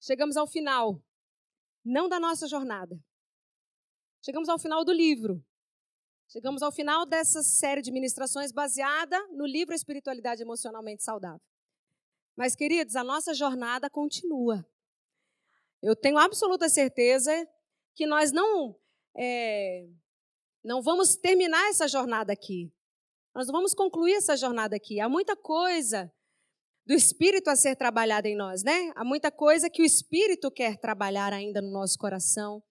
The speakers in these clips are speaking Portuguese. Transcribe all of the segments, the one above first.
chegamos ao final, não da nossa jornada. Chegamos ao final do livro. Chegamos ao final dessa série de ministrações baseada no livro Espiritualidade Emocionalmente Saudável. Mas, queridos, a nossa jornada continua. Eu tenho absoluta certeza que nós não, é, não vamos terminar essa jornada aqui. Nós não vamos concluir essa jornada aqui. Há muita coisa do Espírito a ser trabalhada em nós, né? Há muita coisa que o Espírito quer trabalhar ainda no nosso coração.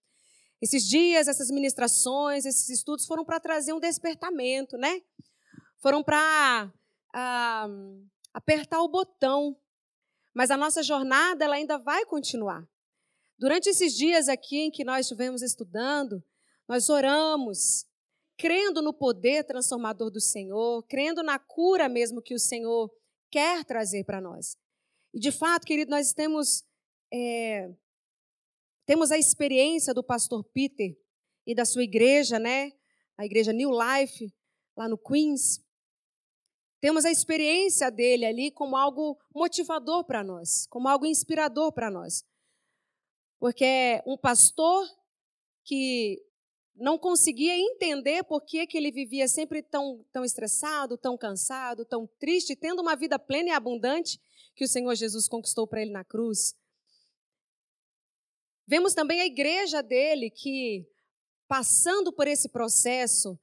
Esses dias, essas ministrações, esses estudos foram para trazer um despertamento, né? Foram para ah, apertar o botão. Mas a nossa jornada ela ainda vai continuar. Durante esses dias aqui em que nós estivemos estudando, nós oramos, crendo no poder transformador do Senhor, crendo na cura mesmo que o Senhor quer trazer para nós. E de fato, querido, nós temos, é, temos a experiência do pastor Peter e da sua igreja, né? A igreja New Life, lá no Queens. Temos a experiência dele ali como algo motivador para nós, como algo inspirador para nós. Porque é um pastor que não conseguia entender por que, que ele vivia sempre tão, tão estressado, tão cansado, tão triste, tendo uma vida plena e abundante que o Senhor Jesus conquistou para ele na cruz. Vemos também a igreja dele que, passando por esse processo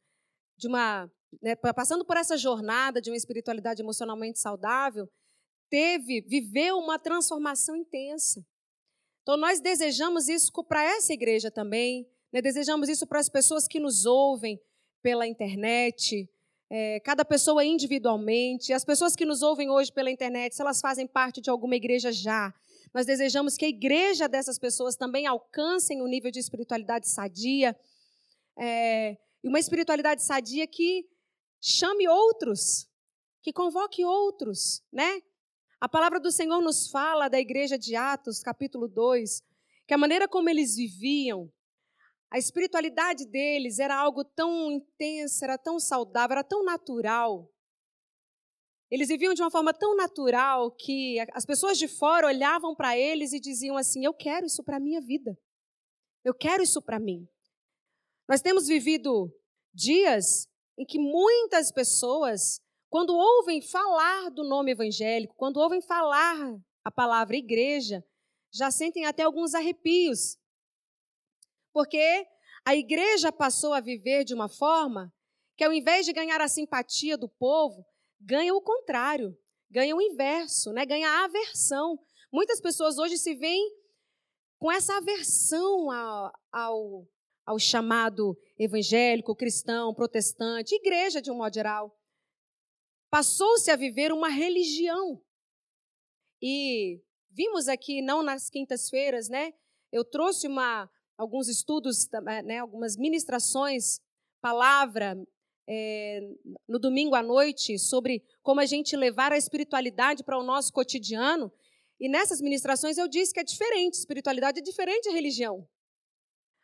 de uma, né, passando por essa jornada de uma espiritualidade emocionalmente saudável, teve, viveu uma transformação intensa. Então, nós desejamos isso para essa igreja também? Desejamos isso para as pessoas que nos ouvem pela internet, é, cada pessoa individualmente, as pessoas que nos ouvem hoje pela internet, se elas fazem parte de alguma igreja já, nós desejamos que a igreja dessas pessoas também alcancem um nível de espiritualidade sadia, é, uma espiritualidade sadia que chame outros, que convoque outros, né? A palavra do Senhor nos fala da igreja de Atos, capítulo 2, que a maneira como eles viviam, a espiritualidade deles era algo tão intensa, era tão saudável, era tão natural. Eles viviam de uma forma tão natural que as pessoas de fora olhavam para eles e diziam assim: Eu quero isso para a minha vida. Eu quero isso para mim. Nós temos vivido dias em que muitas pessoas quando ouvem falar do nome evangélico, quando ouvem falar a palavra igreja, já sentem até alguns arrepios. Porque a igreja passou a viver de uma forma que, ao invés de ganhar a simpatia do povo, ganha o contrário, ganha o inverso, né? ganha a aversão. Muitas pessoas hoje se veem com essa aversão ao, ao, ao chamado evangélico, cristão, protestante, igreja de um modo geral passou-se a viver uma religião. E vimos aqui, não nas quintas-feiras, né? Eu trouxe uma, alguns estudos, eh, né, algumas ministrações, palavra, é, no domingo à noite, sobre como a gente levar a espiritualidade para o nosso cotidiano. E nessas ministrações eu disse que é diferente, espiritualidade é diferente da religião.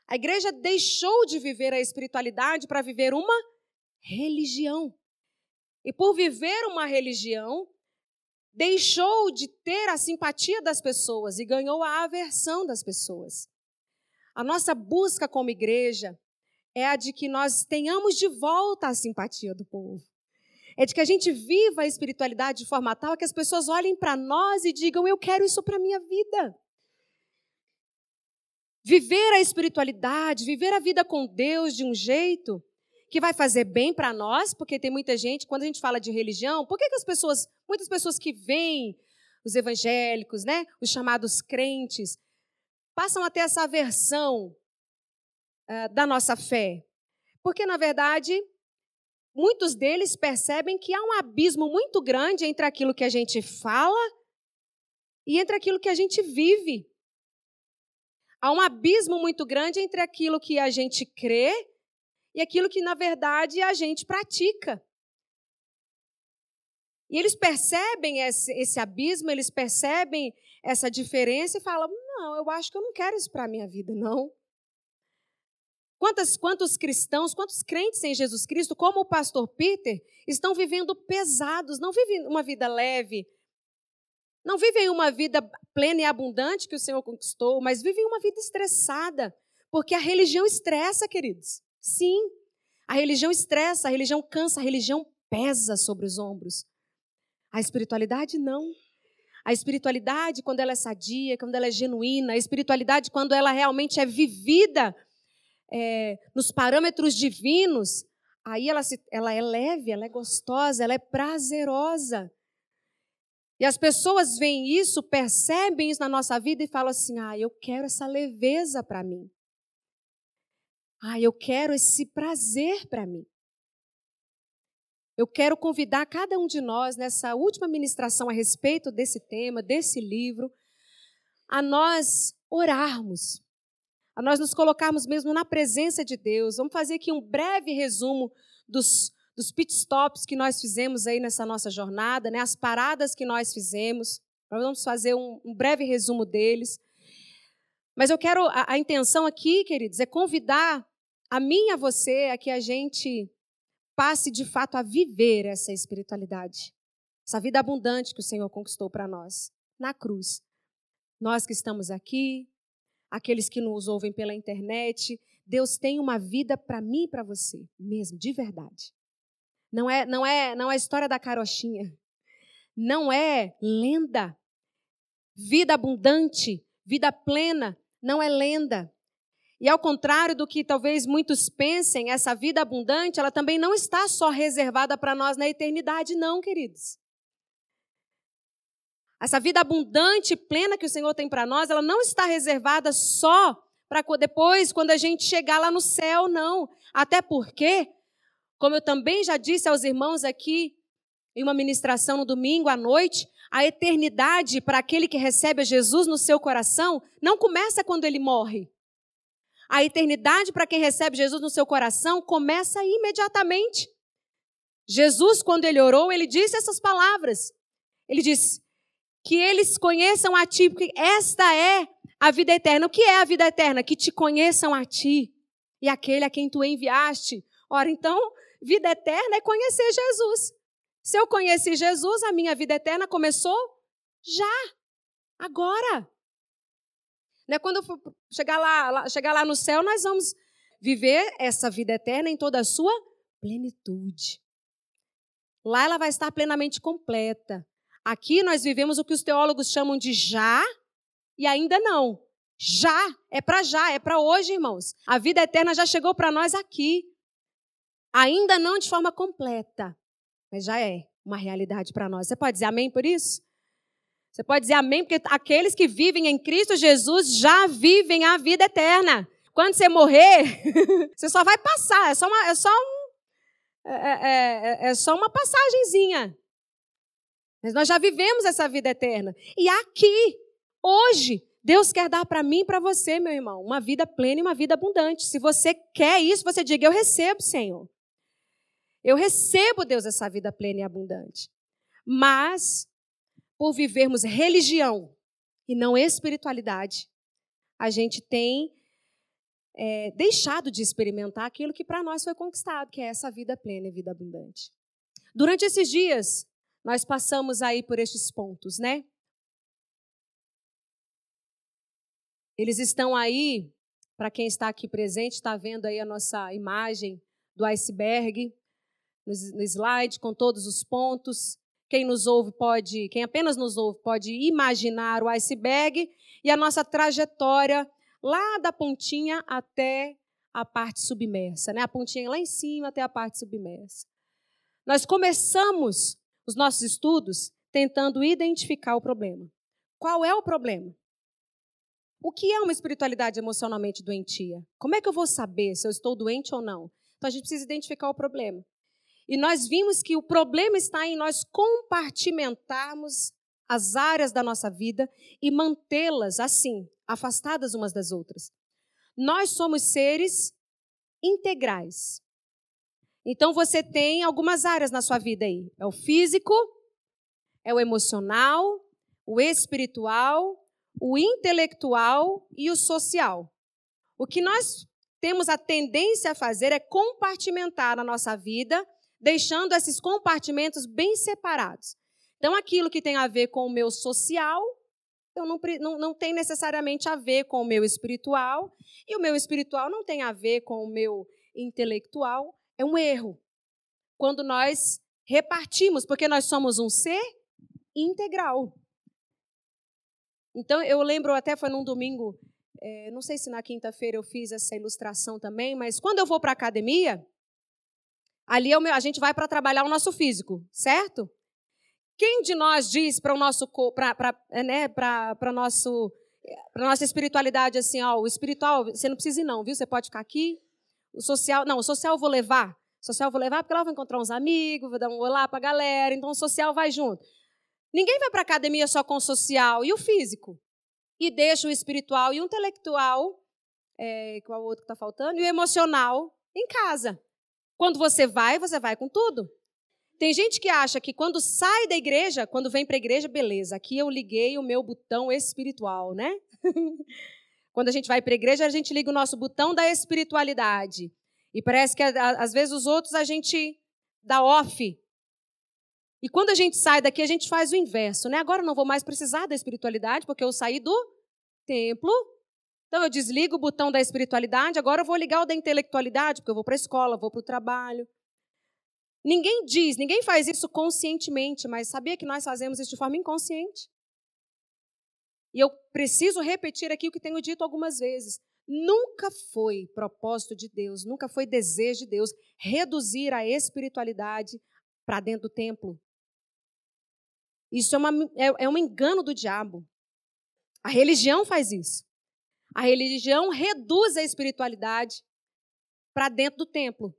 A igreja deixou de viver a espiritualidade para viver uma religião. E por viver uma religião, deixou de ter a simpatia das pessoas e ganhou a aversão das pessoas. A nossa busca como igreja é a de que nós tenhamos de volta a simpatia do povo. É de que a gente viva a espiritualidade de forma tal que as pessoas olhem para nós e digam: Eu quero isso para a minha vida. Viver a espiritualidade, viver a vida com Deus de um jeito que vai fazer bem para nós, porque tem muita gente, quando a gente fala de religião, por que, que as pessoas, muitas pessoas que veem os evangélicos, né, os chamados crentes, passam a ter essa aversão uh, da nossa fé? Porque, na verdade, muitos deles percebem que há um abismo muito grande entre aquilo que a gente fala e entre aquilo que a gente vive. Há um abismo muito grande entre aquilo que a gente crê e aquilo que, na verdade, a gente pratica. E eles percebem esse, esse abismo, eles percebem essa diferença e falam: não, eu acho que eu não quero isso para a minha vida, não. Quantos, quantos cristãos, quantos crentes em Jesus Cristo, como o pastor Peter, estão vivendo pesados, não vivem uma vida leve, não vivem uma vida plena e abundante que o Senhor conquistou, mas vivem uma vida estressada, porque a religião estressa, queridos. Sim, a religião estressa, a religião cansa, a religião pesa sobre os ombros. A espiritualidade não. A espiritualidade, quando ela é sadia, quando ela é genuína, a espiritualidade, quando ela realmente é vivida é, nos parâmetros divinos, aí ela, se, ela é leve, ela é gostosa, ela é prazerosa. E as pessoas veem isso, percebem isso na nossa vida e falam assim: ah, eu quero essa leveza para mim. Ah, eu quero esse prazer para mim. Eu quero convidar cada um de nós nessa última ministração a respeito desse tema, desse livro, a nós orarmos, a nós nos colocarmos mesmo na presença de Deus. Vamos fazer aqui um breve resumo dos, dos pit stops que nós fizemos aí nessa nossa jornada, né? as paradas que nós fizemos. Nós vamos fazer um, um breve resumo deles. Mas eu quero, a, a intenção aqui, queridos, é convidar a mim e a você a que a gente passe de fato a viver essa espiritualidade, essa vida abundante que o Senhor conquistou para nós na cruz. Nós que estamos aqui, aqueles que nos ouvem pela internet, Deus tem uma vida para mim e para você, mesmo, de verdade. Não é, não é, não é história da carochinha. Não é lenda. Vida abundante, vida plena, não é lenda. E ao contrário do que talvez muitos pensem, essa vida abundante, ela também não está só reservada para nós na eternidade, não, queridos. Essa vida abundante, plena que o Senhor tem para nós, ela não está reservada só para depois, quando a gente chegar lá no céu, não. Até porque, como eu também já disse aos irmãos aqui em uma ministração no domingo à noite, a eternidade para aquele que recebe a Jesus no seu coração não começa quando ele morre. A eternidade para quem recebe Jesus no seu coração começa imediatamente. Jesus, quando ele orou, ele disse essas palavras. Ele disse: Que eles conheçam a ti, porque esta é a vida eterna. O que é a vida eterna? Que te conheçam a ti e aquele a quem tu enviaste. Ora, então, vida eterna é conhecer Jesus. Se eu conheci Jesus, a minha vida eterna começou já, agora. Né? Quando eu chegar lá, lá, chegar lá no céu, nós vamos viver essa vida eterna em toda a sua plenitude. Lá ela vai estar plenamente completa. Aqui nós vivemos o que os teólogos chamam de já e ainda não. Já, é para já, é para hoje, irmãos. A vida eterna já chegou para nós aqui. Ainda não de forma completa, mas já é uma realidade para nós. Você pode dizer amém por isso? Você pode dizer amém, porque aqueles que vivem em Cristo Jesus já vivem a vida eterna. Quando você morrer, você só vai passar, é só uma, é só um, é, é, é, é só uma passagenzinha. Mas nós já vivemos essa vida eterna. E aqui, hoje, Deus quer dar para mim e para você, meu irmão, uma vida plena e uma vida abundante. Se você quer isso, você diga: Eu recebo, Senhor. Eu recebo, Deus, essa vida plena e abundante. Mas por vivermos religião e não espiritualidade, a gente tem é, deixado de experimentar aquilo que para nós foi conquistado, que é essa vida plena e vida abundante. Durante esses dias, nós passamos aí por estes pontos, né? Eles estão aí, para quem está aqui presente, está vendo aí a nossa imagem do iceberg no slide com todos os pontos. Quem nos ouve pode, quem apenas nos ouve pode imaginar o iceberg e a nossa trajetória lá da pontinha até a parte submersa, né? A pontinha lá em cima até a parte submersa. Nós começamos os nossos estudos tentando identificar o problema. Qual é o problema? O que é uma espiritualidade emocionalmente doentia? Como é que eu vou saber se eu estou doente ou não? Então a gente precisa identificar o problema. E nós vimos que o problema está em nós compartimentarmos as áreas da nossa vida e mantê-las assim, afastadas umas das outras. Nós somos seres integrais. Então você tem algumas áreas na sua vida aí: é o físico, é o emocional, o espiritual, o intelectual e o social. O que nós temos a tendência a fazer é compartimentar a nossa vida deixando esses compartimentos bem separados. Então, aquilo que tem a ver com o meu social, eu não, não, não tem necessariamente a ver com o meu espiritual, e o meu espiritual não tem a ver com o meu intelectual. É um erro. Quando nós repartimos, porque nós somos um ser integral. Então, eu lembro, até foi num domingo, é, não sei se na quinta-feira eu fiz essa ilustração também, mas quando eu vou para a academia, ali é meu, a gente vai para trabalhar o nosso físico, certo? Quem de nós diz para o nosso para né, para nosso para nossa espiritualidade assim, ó, o espiritual, você não precisa ir não, viu? Você pode ficar aqui. O social, não, o social eu vou levar. O social eu vou levar porque lá eu vou encontrar uns amigos, vou dar um olá para a galera, então o social vai junto. Ninguém vai para academia só com o social e o físico. E deixa o espiritual e o intelectual, é, qual é o outro que está faltando, e o emocional em casa. Quando você vai, você vai com tudo. Tem gente que acha que quando sai da igreja, quando vem para a igreja, beleza, aqui eu liguei o meu botão espiritual, né? quando a gente vai para a igreja, a gente liga o nosso botão da espiritualidade. E parece que às vezes os outros a gente dá off. E quando a gente sai daqui, a gente faz o inverso, né? Agora eu não vou mais precisar da espiritualidade, porque eu saí do templo. Então eu desligo o botão da espiritualidade, agora eu vou ligar o da intelectualidade, porque eu vou para a escola, vou para o trabalho. Ninguém diz, ninguém faz isso conscientemente, mas sabia que nós fazemos isso de forma inconsciente? E eu preciso repetir aqui o que tenho dito algumas vezes. Nunca foi propósito de Deus, nunca foi desejo de Deus reduzir a espiritualidade para dentro do templo. Isso é, uma, é, é um engano do diabo. A religião faz isso. A religião reduz a espiritualidade para dentro do templo.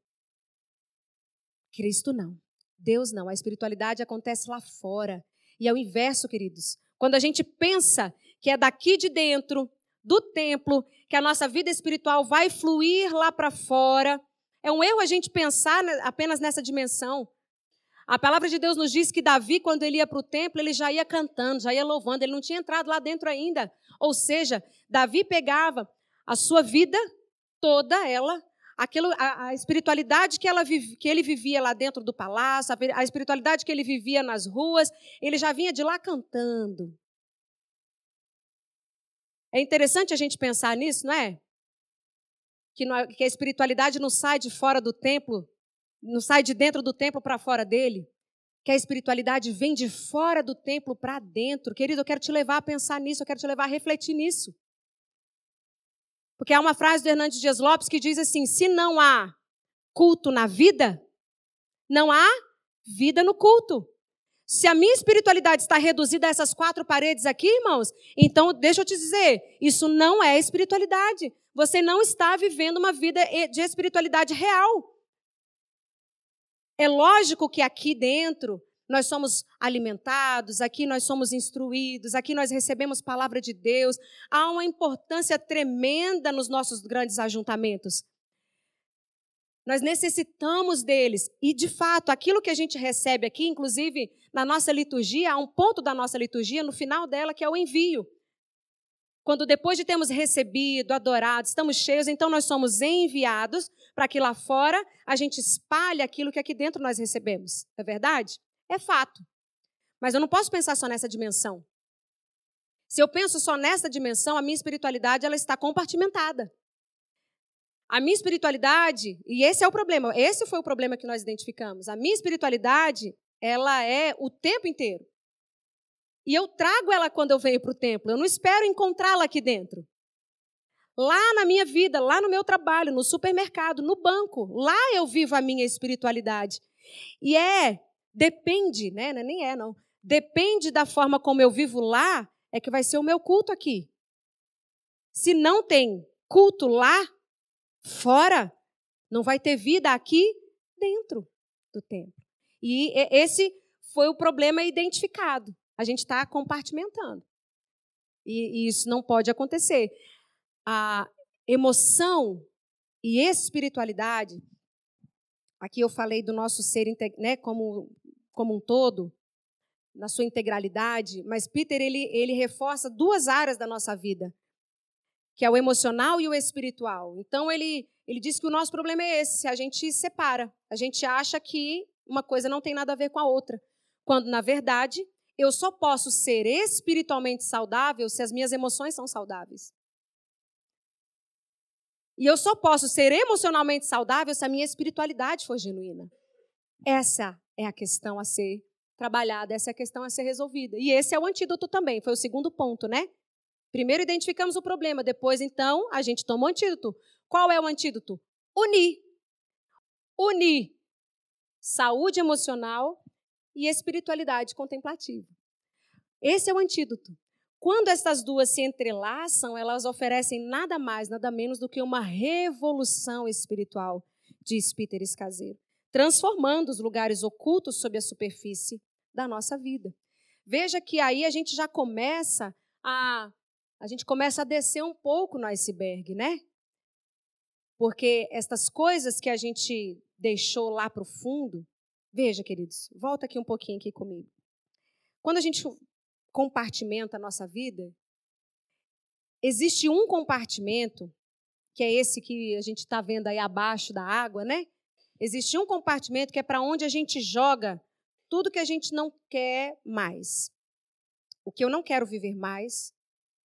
Cristo não. Deus não. A espiritualidade acontece lá fora. E é o inverso, queridos. Quando a gente pensa que é daqui de dentro, do templo, que a nossa vida espiritual vai fluir lá para fora, é um erro a gente pensar apenas nessa dimensão. A palavra de Deus nos diz que Davi, quando ele ia para o templo, ele já ia cantando, já ia louvando, ele não tinha entrado lá dentro ainda. Ou seja, Davi pegava a sua vida toda ela, aquilo, a, a espiritualidade que, ela, que ele vivia lá dentro do palácio, a, a espiritualidade que ele vivia nas ruas, ele já vinha de lá cantando. É interessante a gente pensar nisso, não é? Que, não, que a espiritualidade não sai de fora do templo não sai de dentro do templo para fora dele, que a espiritualidade vem de fora do templo para dentro. Querido, eu quero te levar a pensar nisso, eu quero te levar a refletir nisso. Porque há uma frase do Hernandes Dias Lopes que diz assim: se não há culto na vida, não há vida no culto. Se a minha espiritualidade está reduzida a essas quatro paredes aqui, irmãos, então deixa eu te dizer, isso não é espiritualidade. Você não está vivendo uma vida de espiritualidade real. É lógico que aqui dentro nós somos alimentados, aqui nós somos instruídos, aqui nós recebemos palavra de Deus. Há uma importância tremenda nos nossos grandes ajuntamentos. Nós necessitamos deles. E, de fato, aquilo que a gente recebe aqui, inclusive na nossa liturgia, há um ponto da nossa liturgia, no final dela, que é o envio. Quando depois de termos recebido, adorado, estamos cheios, então nós somos enviados para que lá fora a gente espalhe aquilo que aqui dentro nós recebemos. É verdade? É fato. Mas eu não posso pensar só nessa dimensão. Se eu penso só nessa dimensão, a minha espiritualidade ela está compartimentada. A minha espiritualidade, e esse é o problema, esse foi o problema que nós identificamos. A minha espiritualidade, ela é o tempo inteiro. E eu trago ela quando eu venho para o templo. Eu não espero encontrá-la aqui dentro. Lá na minha vida, lá no meu trabalho, no supermercado, no banco, lá eu vivo a minha espiritualidade. E é, depende, né? É nem é, não. Depende da forma como eu vivo lá, é que vai ser o meu culto aqui. Se não tem culto lá, fora, não vai ter vida aqui dentro do templo. E esse foi o problema identificado. A gente está compartimentando. E, e isso não pode acontecer a emoção e espiritualidade, aqui eu falei do nosso ser né, como, como um todo, na sua integralidade, mas Peter ele, ele reforça duas áreas da nossa vida, que é o emocional e o espiritual. Então ele, ele diz que o nosso problema é esse, a gente separa, a gente acha que uma coisa não tem nada a ver com a outra, quando na verdade eu só posso ser espiritualmente saudável se as minhas emoções são saudáveis. E eu só posso ser emocionalmente saudável se a minha espiritualidade for genuína. Essa é a questão a ser trabalhada, essa é a questão a ser resolvida. E esse é o antídoto também, foi o segundo ponto, né? Primeiro identificamos o problema, depois então a gente toma o antídoto. Qual é o antídoto? Unir. Unir saúde emocional e espiritualidade contemplativa. Esse é o antídoto. Quando essas duas se entrelaçam, elas oferecem nada mais, nada menos do que uma revolução espiritual, diz Peter Escaseiro, transformando os lugares ocultos sob a superfície da nossa vida. Veja que aí a gente já começa a a gente começa a descer um pouco no iceberg, né? Porque estas coisas que a gente deixou lá para o fundo, veja, queridos, volta aqui um pouquinho aqui comigo. Quando a gente compartimenta a nossa vida, existe um compartimento, que é esse que a gente está vendo aí abaixo da água, né? Existe um compartimento que é para onde a gente joga tudo que a gente não quer mais. O que eu não quero viver mais,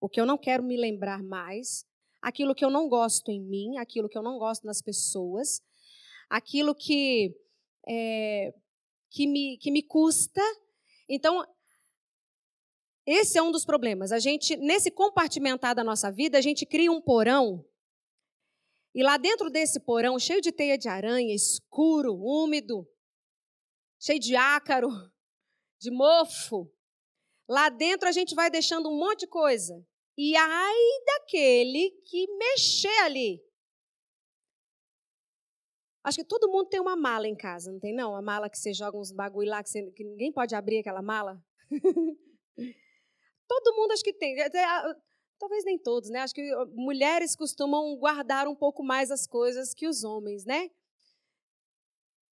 o que eu não quero me lembrar mais, aquilo que eu não gosto em mim, aquilo que eu não gosto nas pessoas, aquilo que, é, que, me, que me custa. Então, esse é um dos problemas. A gente, nesse compartimentar da nossa vida, a gente cria um porão. E lá dentro desse porão, cheio de teia de aranha, escuro, úmido, cheio de ácaro, de mofo, lá dentro a gente vai deixando um monte de coisa. E ai daquele que mexer ali. Acho que todo mundo tem uma mala em casa, não tem não? A mala que você joga uns bagulho lá que, você, que ninguém pode abrir aquela mala. Todo mundo acho que tem. Talvez nem todos, né? Acho que mulheres costumam guardar um pouco mais as coisas que os homens, né?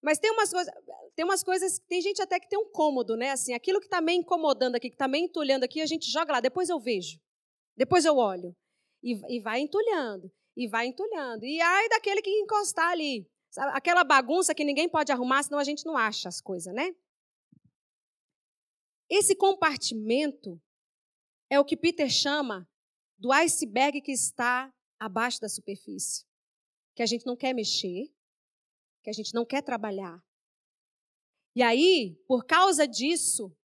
Mas tem umas coisas, tem umas coisas, tem gente até que tem um cômodo, né? Assim, aquilo que está meio incomodando aqui, que está meio entulhando aqui, a gente joga lá, depois eu vejo. Depois eu olho. E, e vai entulhando, e vai entulhando. E ai daquele que encostar ali. Sabe? Aquela bagunça que ninguém pode arrumar, senão a gente não acha as coisas, né? Esse compartimento é o que Peter chama do iceberg que está abaixo da superfície, que a gente não quer mexer, que a gente não quer trabalhar. E aí, por causa disso,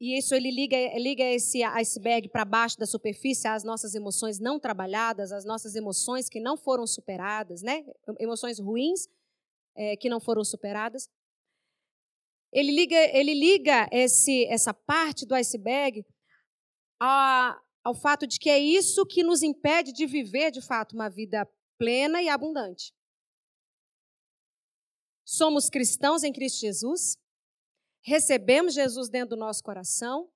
e isso ele liga, liga esse iceberg para baixo da superfície, as nossas emoções não trabalhadas, as nossas emoções que não foram superadas, né? Emoções ruins é, que não foram superadas. Ele liga, ele liga esse, essa parte do iceberg a, ao fato de que é isso que nos impede de viver, de fato, uma vida plena e abundante. Somos cristãos em Cristo Jesus, recebemos Jesus dentro do nosso coração,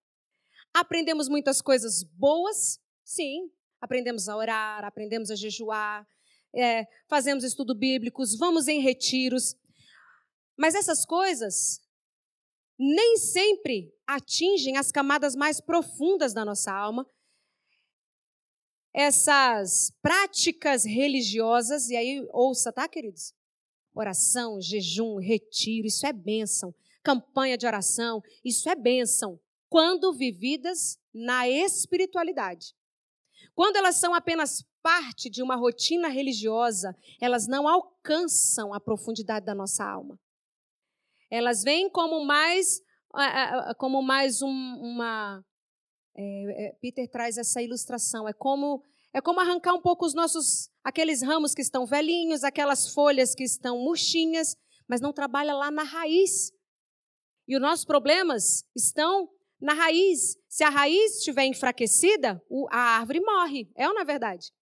aprendemos muitas coisas boas, sim, aprendemos a orar, aprendemos a jejuar, é, fazemos estudo bíblicos, vamos em retiros, mas essas coisas nem sempre atingem as camadas mais profundas da nossa alma. Essas práticas religiosas, e aí ouça, tá, queridos? Oração, jejum, retiro, isso é bênção. Campanha de oração, isso é bênção. Quando vividas na espiritualidade. Quando elas são apenas parte de uma rotina religiosa, elas não alcançam a profundidade da nossa alma. Elas vêm como mais, como mais um, uma. É, é, Peter traz essa ilustração. É como é como arrancar um pouco os nossos aqueles ramos que estão velhinhos, aquelas folhas que estão murchinhas, mas não trabalha lá na raiz. E os nossos problemas estão na raiz. Se a raiz estiver enfraquecida, a árvore morre. É ou não é verdade?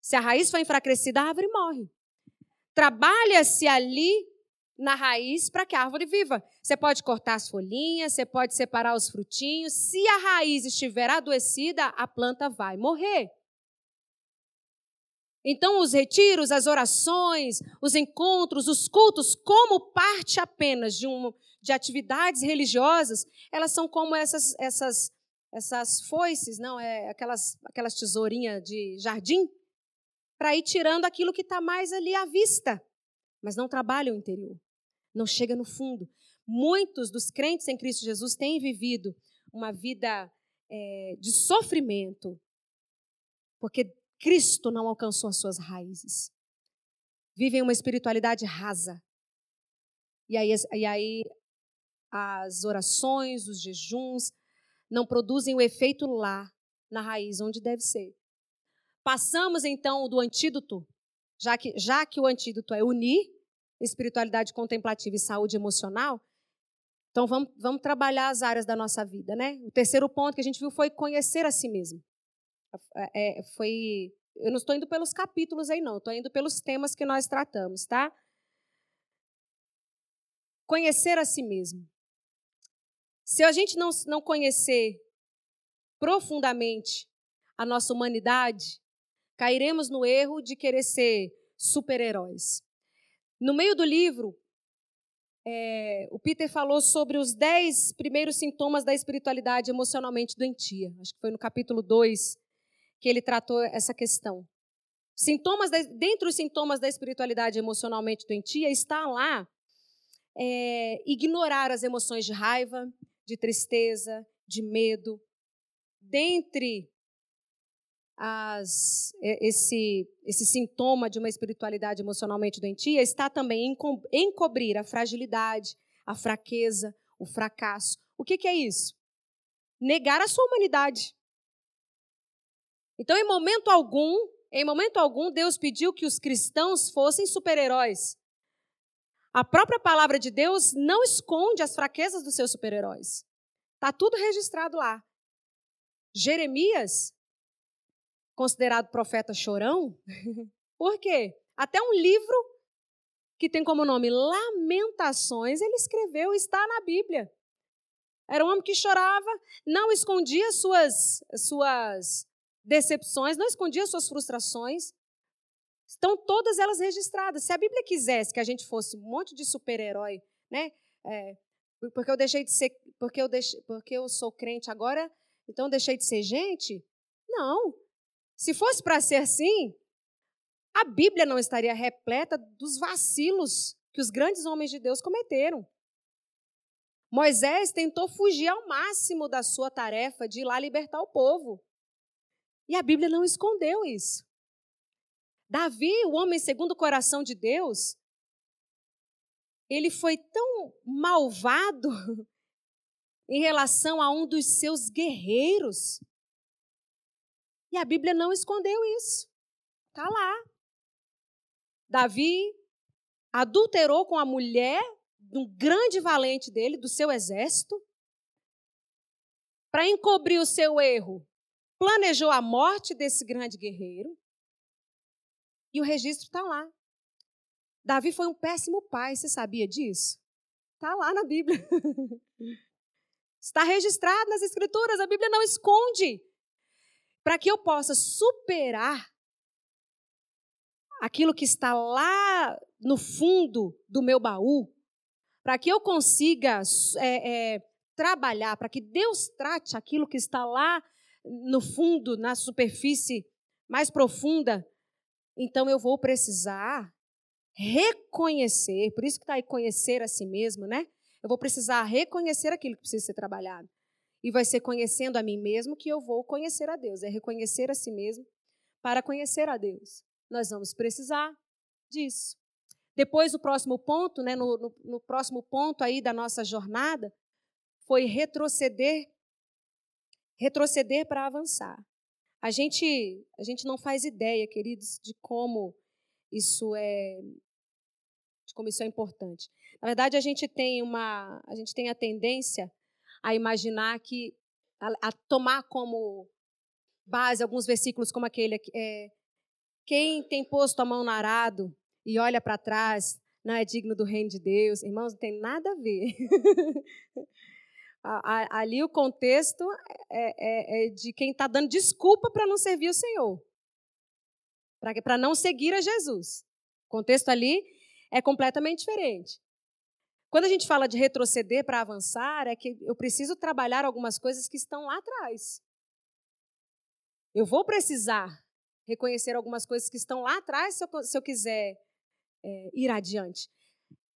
Se a raiz for enfraquecida, a árvore morre. Trabalha-se ali na raiz para que a árvore viva. Você pode cortar as folhinhas, você pode separar os frutinhos. Se a raiz estiver adoecida, a planta vai morrer. Então, os retiros, as orações, os encontros, os cultos, como parte apenas de, um, de atividades religiosas, elas são como essas, essas, essas foices, não é aquelas, aquelas tesourinhas de jardim, para ir tirando aquilo que está mais ali à vista, mas não trabalha o interior não chega no fundo. muitos dos crentes em Cristo Jesus têm vivido uma vida é, de sofrimento, porque Cristo não alcançou as suas raízes. Vivem uma espiritualidade rasa. E aí, e aí as orações, os jejuns, não produzem o efeito lá, na raiz, onde deve ser. Passamos então do antídoto, já que, já que o antídoto é unir espiritualidade contemplativa e saúde emocional, então vamos, vamos trabalhar as áreas da nossa vida, né? O terceiro ponto que a gente viu foi conhecer a si mesmo. É, é foi, eu não estou indo pelos capítulos aí não, estou indo pelos temas que nós tratamos, tá? Conhecer a si mesmo. Se a gente não, não conhecer profundamente a nossa humanidade, cairemos no erro de querer ser super-heróis. No meio do livro, é, o Peter falou sobre os dez primeiros sintomas da espiritualidade emocionalmente doentia. Acho que foi no capítulo 2 que ele tratou essa questão. Sintomas da, dentre os sintomas da espiritualidade emocionalmente doentia está lá é, ignorar as emoções de raiva, de tristeza, de medo. Dentre as, esse, esse sintoma de uma espiritualidade emocionalmente doentia está também encobrir a fragilidade, a fraqueza, o fracasso. O que, que é isso? Negar a sua humanidade. Então, em momento algum, em momento algum, Deus pediu que os cristãos fossem super-heróis. A própria palavra de Deus não esconde as fraquezas dos seus super-heróis. Está tudo registrado lá. Jeremias, considerado profeta chorão, por quê? Até um livro que tem como nome Lamentações, ele escreveu, está na Bíblia. Era um homem que chorava, não escondia suas, suas decepções, não escondia suas frustrações, Estão todas elas registradas. Se a Bíblia quisesse que a gente fosse um monte de super-herói, né? É, porque eu deixei de ser, porque eu porque eu sou crente agora, então deixei de ser gente? Não. Se fosse para ser assim, a Bíblia não estaria repleta dos vacilos que os grandes homens de Deus cometeram. Moisés tentou fugir ao máximo da sua tarefa de ir lá libertar o povo. E a Bíblia não escondeu isso. Davi, o homem segundo o coração de Deus, ele foi tão malvado em relação a um dos seus guerreiros. E a Bíblia não escondeu isso. Está lá. Davi adulterou com a mulher de um grande valente dele, do seu exército, para encobrir o seu erro. Planejou a morte desse grande guerreiro. E o registro está lá. Davi foi um péssimo pai, você sabia disso? Está lá na Bíblia. Está registrado nas Escrituras, a Bíblia não esconde. Para que eu possa superar aquilo que está lá no fundo do meu baú, para que eu consiga é, é, trabalhar, para que Deus trate aquilo que está lá no fundo, na superfície mais profunda então eu vou precisar reconhecer, por isso que está aí conhecer a si mesmo, né? Eu vou precisar reconhecer aquilo que precisa ser trabalhado. E vai ser conhecendo a mim mesmo que eu vou conhecer a Deus. É reconhecer a si mesmo para conhecer a Deus. Nós vamos precisar disso. Depois, o próximo ponto, né, no, no, no próximo ponto aí da nossa jornada, foi retroceder, retroceder para avançar. A gente, a gente não faz ideia, queridos, de como isso é de como isso é importante. Na verdade, a gente tem uma, a gente tem a tendência a imaginar que a, a tomar como base alguns versículos como aquele é, quem tem posto a mão no arado e olha para trás não é digno do reino de Deus. Irmãos, não tem nada a ver. ali o contexto é, é, é de quem está dando desculpa para não servir o Senhor, para não seguir a Jesus. O contexto ali é completamente diferente. Quando a gente fala de retroceder para avançar, é que eu preciso trabalhar algumas coisas que estão lá atrás. Eu vou precisar reconhecer algumas coisas que estão lá atrás se eu, se eu quiser é, ir adiante.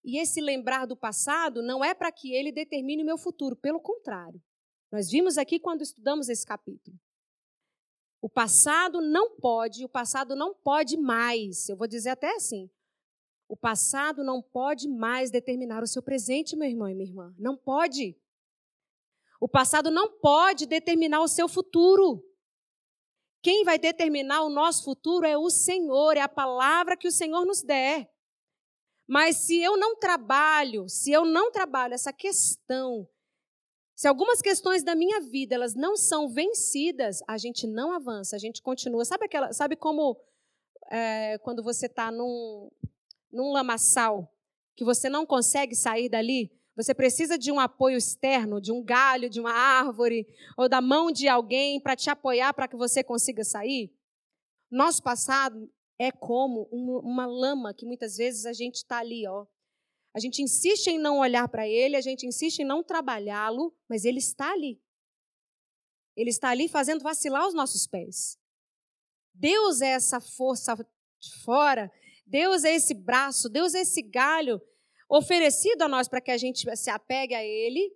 E esse lembrar do passado não é para que ele determine o meu futuro, pelo contrário. Nós vimos aqui quando estudamos esse capítulo. O passado não pode, o passado não pode mais. Eu vou dizer até assim. O passado não pode mais determinar o seu presente, meu irmão e minha irmã. Não pode. O passado não pode determinar o seu futuro. Quem vai determinar o nosso futuro é o Senhor, é a palavra que o Senhor nos der. Mas se eu não trabalho, se eu não trabalho essa questão, se algumas questões da minha vida elas não são vencidas, a gente não avança, a gente continua. Sabe aquela, sabe como é, quando você está num, num lamaçal que você não consegue sair dali? Você precisa de um apoio externo, de um galho, de uma árvore, ou da mão de alguém para te apoiar para que você consiga sair? Nosso passado é como uma lama que muitas vezes a gente está ali, ó. A gente insiste em não olhar para ele, a gente insiste em não trabalhá-lo, mas ele está ali. Ele está ali fazendo vacilar os nossos pés. Deus é essa força de fora, Deus é esse braço, Deus é esse galho oferecido a nós para que a gente se apegue a Ele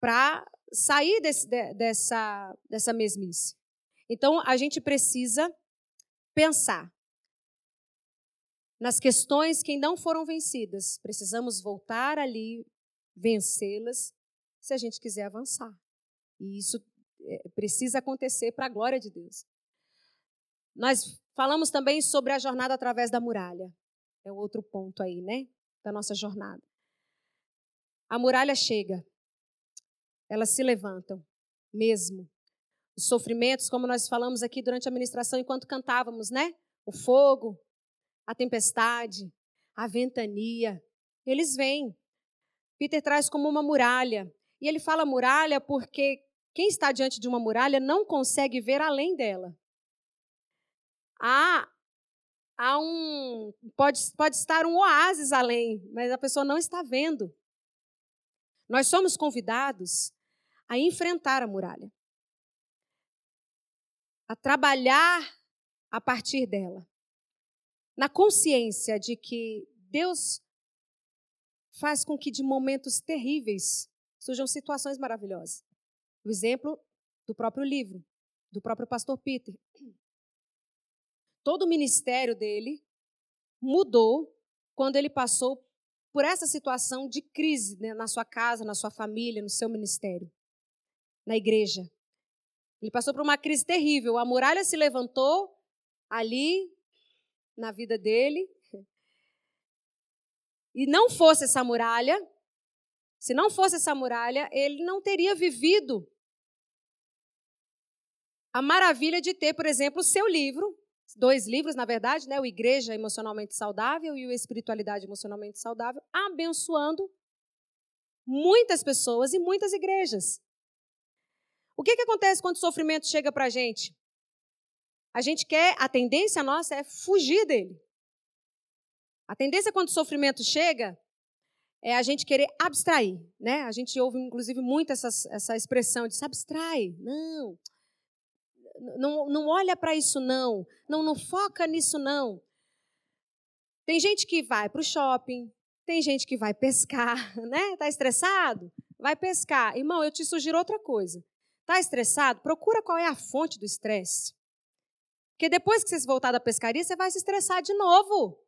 para sair desse, dessa, dessa mesmice. Então, a gente precisa pensar nas questões que não foram vencidas. Precisamos voltar ali, vencê-las, se a gente quiser avançar. E isso é, precisa acontecer para a glória de Deus. Nós falamos também sobre a jornada através da muralha. É outro ponto aí, né? da nossa jornada. A muralha chega, elas se levantam, mesmo. Os sofrimentos, como nós falamos aqui durante a ministração, enquanto cantávamos, né? O fogo, a tempestade, a ventania, eles vêm. Peter traz como uma muralha. E ele fala muralha porque quem está diante de uma muralha não consegue ver além dela. Há há um pode, pode estar um oásis além, mas a pessoa não está vendo. Nós somos convidados a enfrentar a muralha, a trabalhar a partir dela, na consciência de que Deus faz com que de momentos terríveis surjam situações maravilhosas. O exemplo do próprio livro, do próprio pastor Peter todo o ministério dele mudou quando ele passou por essa situação de crise né, na sua casa, na sua família, no seu ministério, na igreja. Ele passou por uma crise terrível. A muralha se levantou ali na vida dele. E não fosse essa muralha, se não fosse essa muralha, ele não teria vivido a maravilha de ter, por exemplo, o seu livro dois livros, na verdade, né? o Igreja Emocionalmente Saudável e o Espiritualidade Emocionalmente Saudável, abençoando muitas pessoas e muitas igrejas. O que, que acontece quando o sofrimento chega para a gente? A gente quer, a tendência nossa é fugir dele. A tendência quando o sofrimento chega é a gente querer abstrair, né? A gente ouve, inclusive, muito essa, essa expressão de se abstrai. Não, não, não olha para isso não, não, não foca nisso não. Tem gente que vai para o shopping, tem gente que vai pescar, né? Tá estressado? Vai pescar. Irmão, eu te sugiro outra coisa. Tá estressado? Procura qual é a fonte do estresse. Porque depois que você voltar da pescaria, você vai se estressar de novo.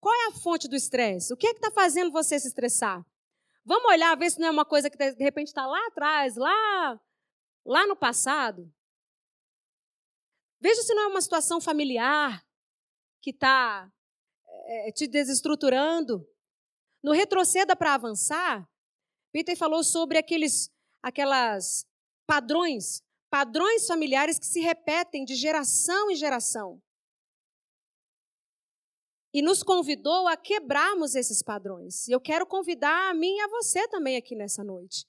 Qual é a fonte do estresse? O que é que está fazendo você se estressar? Vamos olhar, ver se não é uma coisa que de repente está lá atrás, lá, lá no passado. Veja se não é uma situação familiar que está é, eh, te desestruturando. No retroceda para avançar, Peter falou sobre aqueles, aquelas padrões, padrões familiares que se repetem de geração em geração. E nos convidou a quebrarmos esses padrões. E eu quero convidar a mim e a você também aqui nessa noite.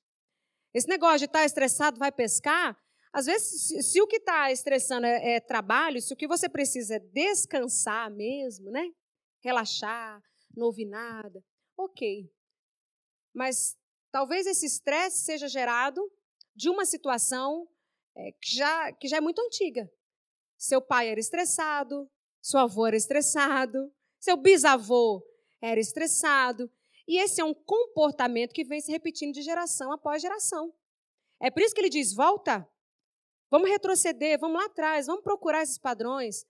Esse negócio de estar tá estressado, vai pescar, às vezes, se, o que está estressando é, é, trabalho, se o que você precisa é descansar mesmo, né? Relaxar, não ouvir nada, ok. Mas talvez esse estresse seja gerado de uma situação é, que, já, que já é muito antiga. Seu pai era estressado, seu avô era estressado, seu bisavô era estressado. E esse é um comportamento que vem se repetindo de geração após geração. É por isso que ele diz: volta, vamos retroceder, vamos lá atrás, vamos procurar esses padrões.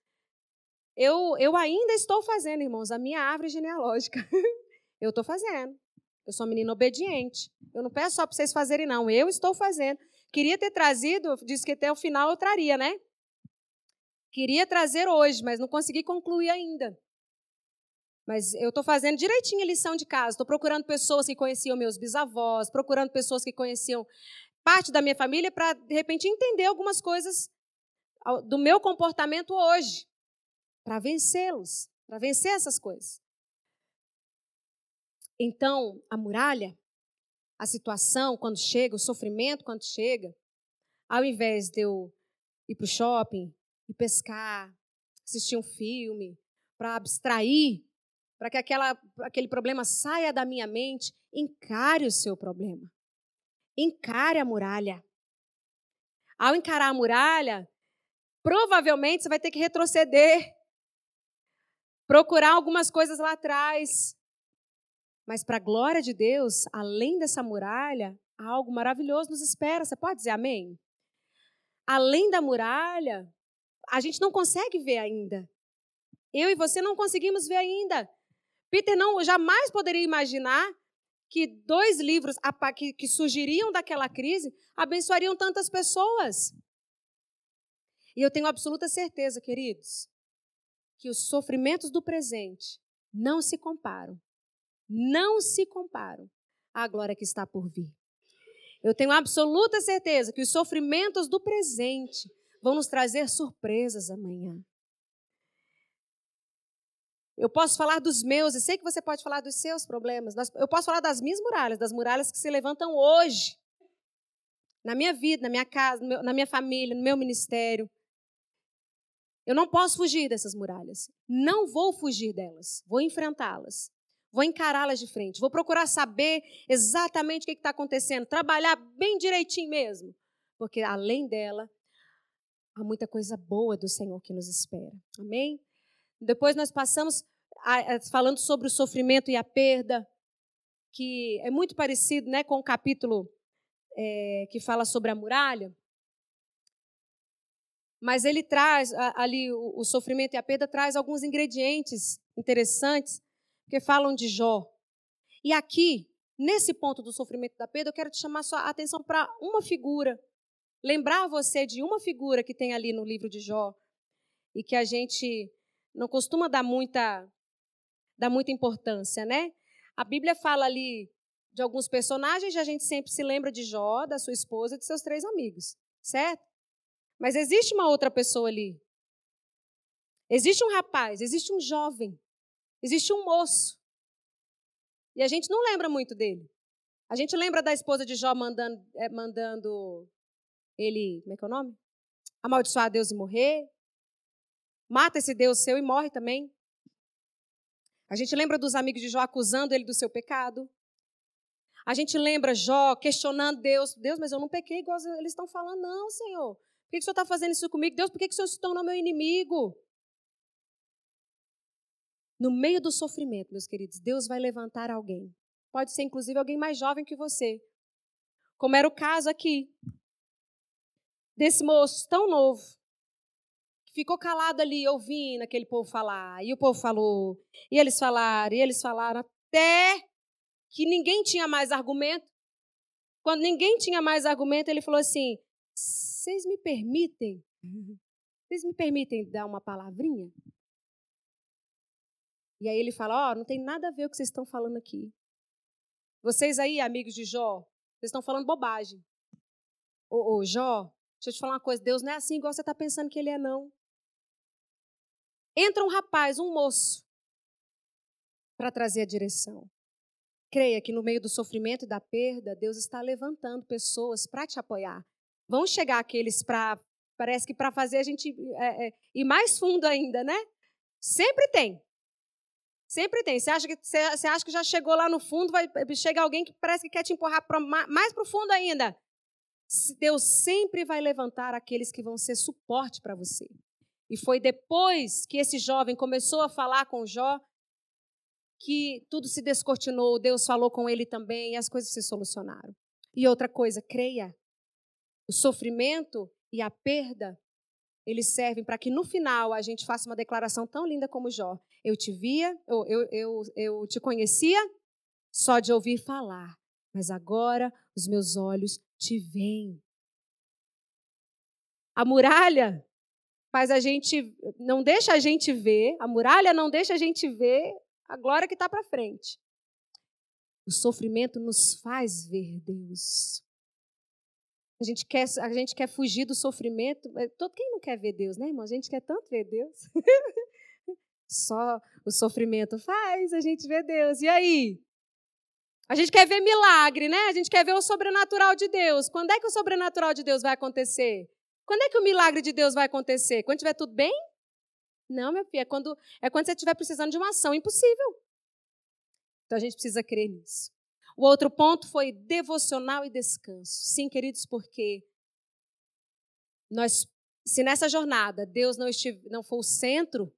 Eu, eu ainda estou fazendo, irmãos, a minha árvore genealógica. eu estou fazendo. Eu sou menina obediente. Eu não peço só para vocês fazerem, não. Eu estou fazendo. Queria ter trazido, disse que até o final eu traria, né? Queria trazer hoje, mas não consegui concluir ainda. Mas eu estou fazendo direitinho a lição de casa. Estou procurando pessoas que conheciam meus bisavós, procurando pessoas que conheciam parte da minha família para, de repente, entender algumas coisas do meu comportamento hoje, para vencê-los, para vencer essas coisas. Então, a muralha, a situação quando chega, o sofrimento quando chega, ao invés de eu ir para o shopping, ir pescar, assistir um filme, para abstrair, para que aquela, aquele problema saia da minha mente, encare o seu problema. Encare a muralha. Ao encarar a muralha, provavelmente você vai ter que retroceder, procurar algumas coisas lá atrás, mas para a glória de Deus, além dessa muralha, algo maravilhoso nos espera. Você pode dizer amém? Além da muralha, a gente não consegue ver ainda. Eu e você não conseguimos ver ainda. Peter não jamais poderia imaginar que dois livros que, que surgiriam daquela crise abençoariam tantas pessoas. E eu tenho absoluta certeza, queridos, que os sofrimentos do presente não se comparam não se comparam à glória que está por vir. Eu tenho absoluta certeza que os sofrimentos do presente vão nos trazer surpresas amanhã. Eu posso falar dos meus, e sei que você pode falar dos seus problemas. Eu posso falar das minhas muralhas, das muralhas que se levantam hoje, na minha vida, na minha casa, na minha família, no meu ministério. Eu não posso fugir dessas muralhas. Não vou fugir delas. Vou enfrentá-las. Vou encará-las de frente. Vou procurar saber exatamente o que está acontecendo. Trabalhar bem direitinho mesmo. Porque além dela, há muita coisa boa do Senhor que nos espera. Amém? Depois nós passamos falando sobre o sofrimento e a perda, que é muito parecido né, com o capítulo é, que fala sobre a muralha. Mas ele traz ali o, o sofrimento e a perda traz alguns ingredientes interessantes porque falam de Jó. E aqui, nesse ponto do sofrimento da perda, eu quero te chamar sua atenção para uma figura. Lembrar você de uma figura que tem ali no livro de Jó e que a gente não costuma dar muita, dar muita importância, né? A Bíblia fala ali de alguns personagens e a gente sempre se lembra de Jó, da sua esposa e de seus três amigos, certo? Mas existe uma outra pessoa ali. Existe um rapaz, existe um jovem Existe um moço. E a gente não lembra muito dele. A gente lembra da esposa de Jó mandando, é, mandando ele, como é que é o nome? Amaldiçoar Deus e morrer. Mata esse Deus seu e morre também. A gente lembra dos amigos de Jó acusando ele do seu pecado. A gente lembra Jó questionando Deus. Deus, mas eu não pequei igual eles estão falando. Não, Senhor. Por que, que o Senhor está fazendo isso comigo? Deus, por que, que o Senhor se tornou meu inimigo? No meio do sofrimento, meus queridos, Deus vai levantar alguém. Pode ser, inclusive, alguém mais jovem que você. Como era o caso aqui. Desse moço tão novo. Que ficou calado ali, ouvindo aquele povo falar. E o povo falou. E eles falaram, e eles falaram, até que ninguém tinha mais argumento. Quando ninguém tinha mais argumento, ele falou assim: Vocês me permitem? Vocês me permitem dar uma palavrinha? E aí ele fala: Ó, oh, não tem nada a ver o que vocês estão falando aqui. Vocês aí, amigos de Jó, vocês estão falando bobagem. Ô, ô, Jó, deixa eu te falar uma coisa: Deus não é assim igual você está pensando que ele é, não. Entra um rapaz, um moço, para trazer a direção. Creia que no meio do sofrimento e da perda, Deus está levantando pessoas para te apoiar. Vão chegar aqueles para, parece que para fazer a gente é, é, ir mais fundo ainda, né? Sempre tem. Sempre tem. Você acha que, você acha que já chegou lá no fundo, vai chegar alguém que parece que quer te empurrar pra, mais para o fundo ainda. Deus sempre vai levantar aqueles que vão ser suporte para você. E foi depois que esse jovem começou a falar com Jó que tudo se descortinou, Deus falou com ele também e as coisas se solucionaram. E outra coisa, creia. O sofrimento e a perda, eles servem para que no final a gente faça uma declaração tão linda como Jó. Eu te via, eu, eu, eu, eu te conhecia só de ouvir falar, mas agora os meus olhos te veem. A muralha faz a gente, não deixa a gente ver, a muralha não deixa a gente ver a glória que está para frente. O sofrimento nos faz ver Deus. A gente quer, a gente quer fugir do sofrimento. Todo quem não quer ver Deus, né, irmão? A gente quer tanto ver Deus. Só o sofrimento faz a gente ver Deus. E aí? A gente quer ver milagre, né? A gente quer ver o sobrenatural de Deus. Quando é que o sobrenatural de Deus vai acontecer? Quando é que o milagre de Deus vai acontecer? Quando estiver tudo bem? Não, meu filho, é quando, é quando você estiver precisando de uma ação impossível. Então a gente precisa crer nisso. O outro ponto foi devocional e descanso. Sim, queridos, porque nós, se nessa jornada Deus não, estive, não for o centro,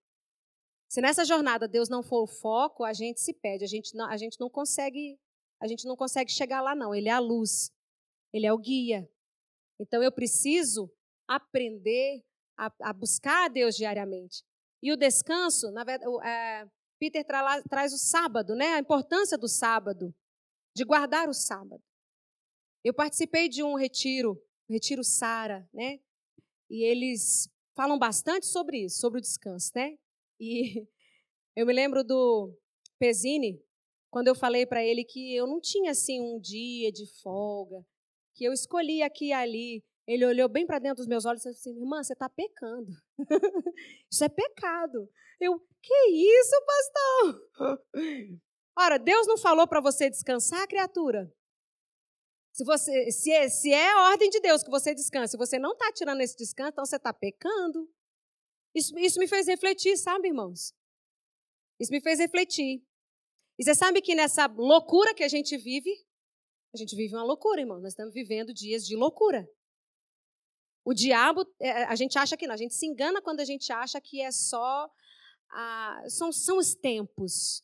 se nessa jornada Deus não for o foco, a gente se perde, a gente não, a gente não consegue, a gente não consegue chegar lá não. Ele é a luz, ele é o guia. Então eu preciso aprender a, a buscar a Deus diariamente. E o descanso, na verdade, é, Peter tra, traz o sábado, né? A importância do sábado, de guardar o sábado. Eu participei de um retiro, retiro Sara, né? E eles falam bastante sobre isso, sobre o descanso, né? E eu me lembro do Pesini, quando eu falei para ele que eu não tinha assim um dia de folga, que eu escolhi aqui e ali. Ele olhou bem para dentro dos meus olhos e disse assim: Irmã, você está pecando. isso é pecado. Eu, que isso, pastor? Ora, Deus não falou para você descansar, criatura? Se, você, se, é, se é ordem de Deus que você descanse, se você não está tirando esse descanso, então você está pecando. Isso, isso me fez refletir, sabe, irmãos? Isso me fez refletir. E você sabe que nessa loucura que a gente vive, a gente vive uma loucura, irmão. Nós estamos vivendo dias de loucura. O diabo, é, a gente acha que não, a gente se engana quando a gente acha que é só. São, são os tempos.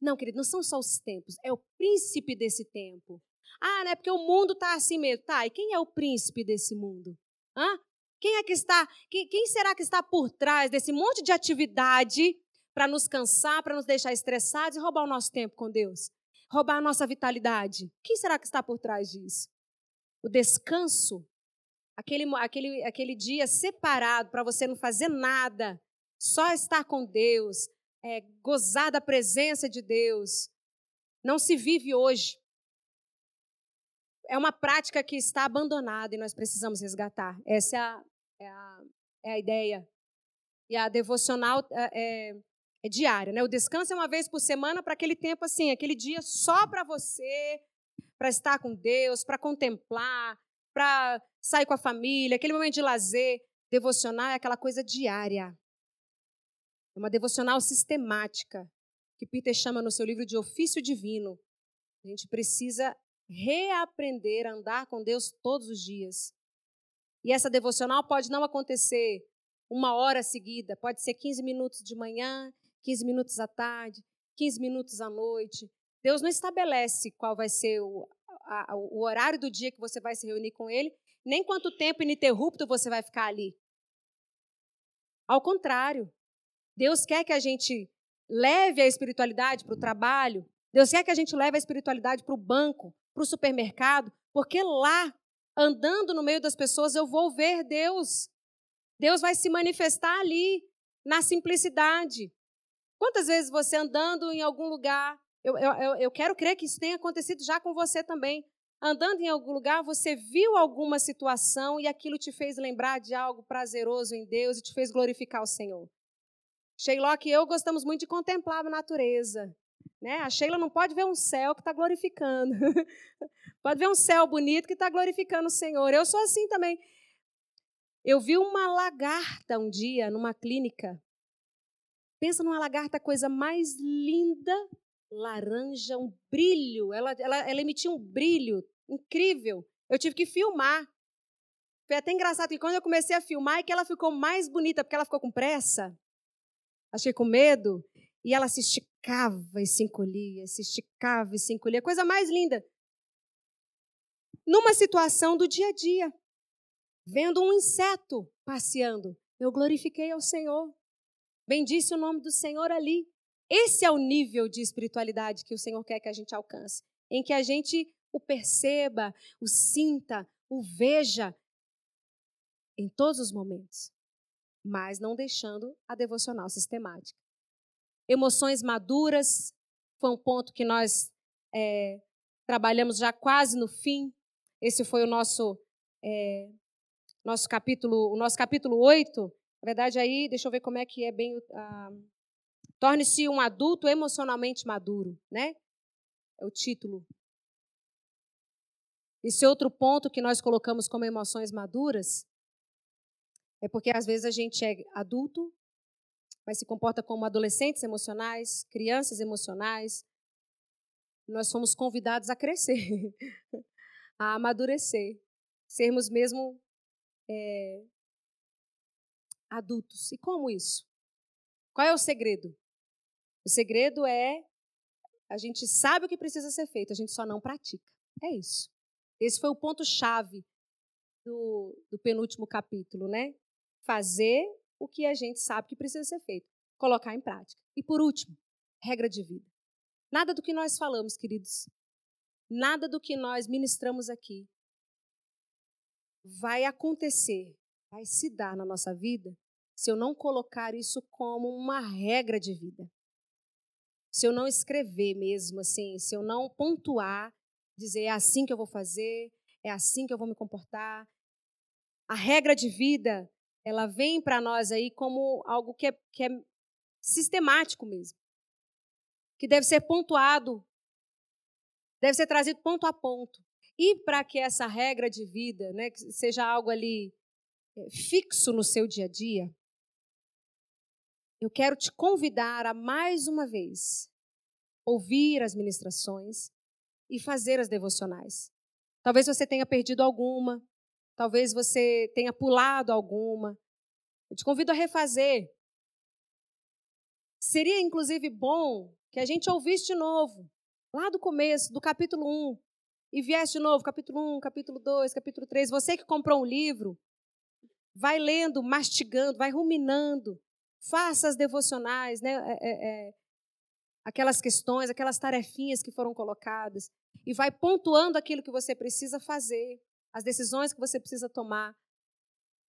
Não, querido, não são só os tempos, é o príncipe desse tempo. Ah, não é porque o mundo está assim mesmo. Tá, e quem é o príncipe desse mundo? Hã? Quem é que está, quem, quem será que está por trás desse monte de atividade para nos cansar, para nos deixar estressados e roubar o nosso tempo com Deus? Roubar a nossa vitalidade? Quem será que está por trás disso? O descanso aquele, aquele, aquele dia separado para você não fazer nada, só estar com Deus, é, gozar da presença de Deus, não se vive hoje. É uma prática que está abandonada e nós precisamos resgatar. Essa é a, é a, é a ideia. E a devocional é, é, é diária. Né? O descanso é uma vez por semana para aquele tempo assim, aquele dia só para você, para estar com Deus, para contemplar, para sair com a família, aquele momento de lazer. Devocional é aquela coisa diária. É uma devocional sistemática, que Peter chama no seu livro de ofício divino. A gente precisa reaprender a andar com Deus todos os dias. E essa devocional pode não acontecer uma hora seguida, pode ser 15 minutos de manhã, 15 minutos à tarde, 15 minutos à noite. Deus não estabelece qual vai ser o, a, o horário do dia que você vai se reunir com Ele, nem quanto tempo ininterrupto você vai ficar ali. Ao contrário, Deus quer que a gente leve a espiritualidade para o trabalho, Deus quer que a gente leve a espiritualidade para o banco, para o supermercado, porque lá, andando no meio das pessoas, eu vou ver Deus. Deus vai se manifestar ali, na simplicidade. Quantas vezes você andando em algum lugar, eu, eu, eu quero crer que isso tenha acontecido já com você também. Andando em algum lugar, você viu alguma situação e aquilo te fez lembrar de algo prazeroso em Deus e te fez glorificar o Senhor. Sheila e eu gostamos muito de contemplar a natureza. Né? A Sheila não pode ver um céu que está glorificando. pode ver um céu bonito que está glorificando o Senhor. Eu sou assim também. Eu vi uma lagarta um dia numa clínica. Pensa numa lagarta, coisa mais linda laranja, um brilho. Ela, ela, ela emitia um brilho incrível. Eu tive que filmar. Foi até engraçado que quando eu comecei a filmar, é que ela ficou mais bonita, porque ela ficou com pressa. Achei com medo. E ela se esticava e se encolhia, se esticava e se encolhia. Coisa mais linda. Numa situação do dia a dia, vendo um inseto passeando, eu glorifiquei ao Senhor. Bendisse o nome do Senhor ali. Esse é o nível de espiritualidade que o Senhor quer que a gente alcance, em que a gente o perceba, o sinta, o veja em todos os momentos, mas não deixando a devocional sistemática. Emoções maduras foi um ponto que nós é, trabalhamos já quase no fim. Esse foi o nosso é, nosso capítulo, o nosso capítulo 8. Na verdade, aí, deixa eu ver como é que é bem. Ah, Torne-se um adulto emocionalmente maduro, né? É o título. Esse outro ponto que nós colocamos como emoções maduras é porque às vezes a gente é adulto, mas se comporta como adolescentes emocionais, crianças emocionais. Nós somos convidados a crescer, a amadurecer, sermos mesmo é, adultos. E como isso? Qual é o segredo? O segredo é a gente sabe o que precisa ser feito, a gente só não pratica. É isso. Esse foi o ponto-chave do, do penúltimo capítulo, né? Fazer o que a gente sabe que precisa ser feito, colocar em prática. E por último, regra de vida. Nada do que nós falamos, queridos, nada do que nós ministramos aqui vai acontecer, vai se dar na nossa vida se eu não colocar isso como uma regra de vida. Se eu não escrever mesmo assim, se eu não pontuar, dizer é assim que eu vou fazer, é assim que eu vou me comportar. A regra de vida, ela vem para nós aí como algo que é, que é sistemático mesmo. Que deve ser pontuado, deve ser trazido ponto a ponto. E para que essa regra de vida né, seja algo ali é, fixo no seu dia a dia, eu quero te convidar a mais uma vez ouvir as ministrações e fazer as devocionais. Talvez você tenha perdido alguma, talvez você tenha pulado alguma. Eu te convido a refazer. Seria inclusive bom que a gente ouvisse de novo, lá do começo, do capítulo 1, e viesse de novo, capítulo 1, capítulo 2, capítulo 3. Você que comprou um livro, vai lendo, mastigando, vai ruminando, faça as devocionais, né? É, é, é, aquelas questões, aquelas tarefinhas que foram colocadas, e vai pontuando aquilo que você precisa fazer, as decisões que você precisa tomar,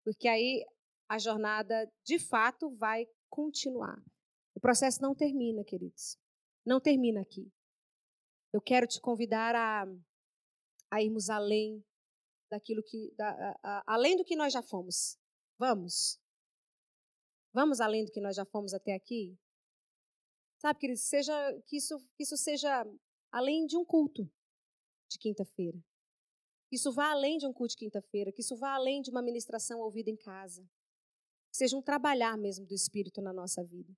porque aí a jornada, de fato, vai continuar. O processo não termina, queridos. Não termina aqui. Eu quero te convidar a, a irmos além daquilo que, da, a, a, além do que nós já fomos. Vamos. Vamos além do que nós já fomos até aqui? Sabe, queridos, seja, que, isso, que isso seja além de um culto de quinta-feira. Que isso vá além de um culto de quinta-feira, que isso vá além de uma ministração ouvida em casa. Que seja um trabalhar mesmo do Espírito na nossa vida.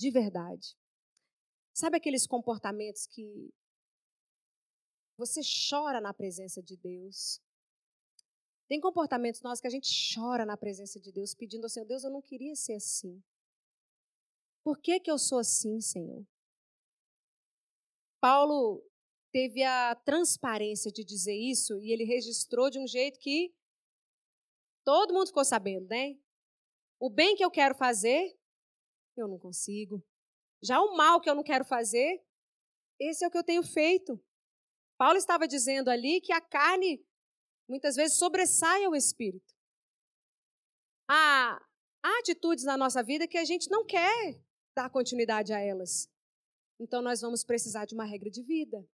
De verdade. Sabe aqueles comportamentos que você chora na presença de Deus? Tem comportamentos nossos que a gente chora na presença de Deus, pedindo ao Senhor, Deus, eu não queria ser assim. Por que, que eu sou assim, Senhor? Paulo teve a transparência de dizer isso e ele registrou de um jeito que todo mundo ficou sabendo, né? O bem que eu quero fazer, eu não consigo. Já o mal que eu não quero fazer, esse é o que eu tenho feito. Paulo estava dizendo ali que a carne muitas vezes sobressai ao espírito. Há, há atitudes na nossa vida que a gente não quer dar continuidade a elas. Então nós vamos precisar de uma regra de vida.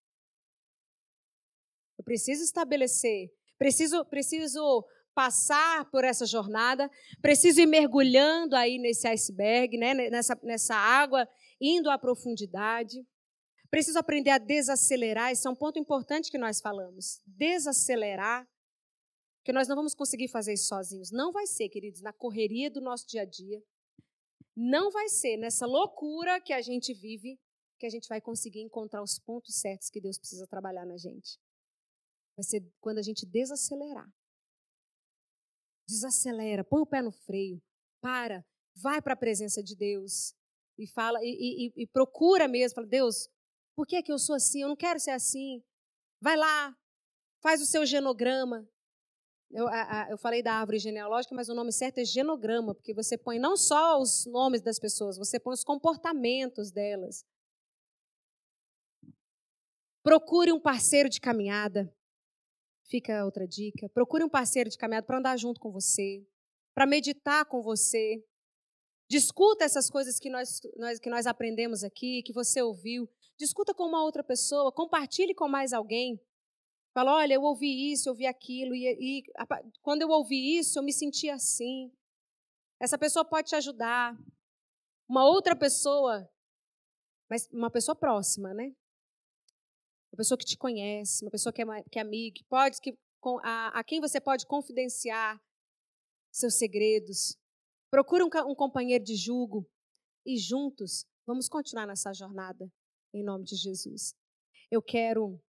Eu preciso estabelecer, preciso, preciso passar por essa jornada, preciso ir mergulhando aí nesse iceberg, né, nessa, nessa água, indo à profundidade. Preciso aprender a desacelerar, esse é um ponto importante que nós falamos. Desacelerar porque nós não vamos conseguir fazer isso sozinhos. Não vai ser, queridos, na correria do nosso dia a dia. Não vai ser nessa loucura que a gente vive que a gente vai conseguir encontrar os pontos certos que Deus precisa trabalhar na gente. Vai ser quando a gente desacelerar. Desacelera, põe o pé no freio, para, vai para a presença de Deus. e fala e, e, e procura mesmo, fala, Deus, por que, é que eu sou assim? Eu não quero ser assim. Vai lá, faz o seu genograma. Eu, a, a, eu falei da árvore genealógica, mas o nome certo é genograma, porque você põe não só os nomes das pessoas, você põe os comportamentos delas. Procure um parceiro de caminhada. Fica outra dica. Procure um parceiro de caminhada para andar junto com você, para meditar com você. Discuta essas coisas que nós, nós, que nós aprendemos aqui, que você ouviu. Discuta com uma outra pessoa, compartilhe com mais alguém. Fala, olha, eu ouvi isso, eu ouvi aquilo, e, e quando eu ouvi isso, eu me senti assim. Essa pessoa pode te ajudar. Uma outra pessoa, mas uma pessoa próxima, né? Uma pessoa que te conhece, uma pessoa que é, que é amiga, que pode, que, a, a quem você pode confidenciar seus segredos. Procure um, um companheiro de julgo e juntos vamos continuar nessa jornada, em nome de Jesus. Eu quero